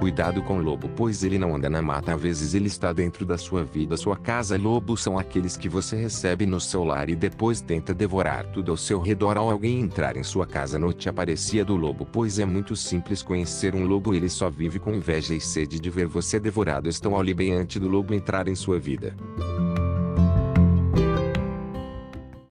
Cuidado com o lobo pois ele não anda na mata às vezes ele está dentro da sua vida sua casa. Lobos são aqueles que você recebe no seu lar e depois tenta devorar tudo ao seu redor. Ao alguém entrar em sua casa noite aparecia do lobo pois é muito simples conhecer um lobo ele só vive com inveja e sede de ver você devorado. Estão ali bem antes do lobo entrar em sua vida.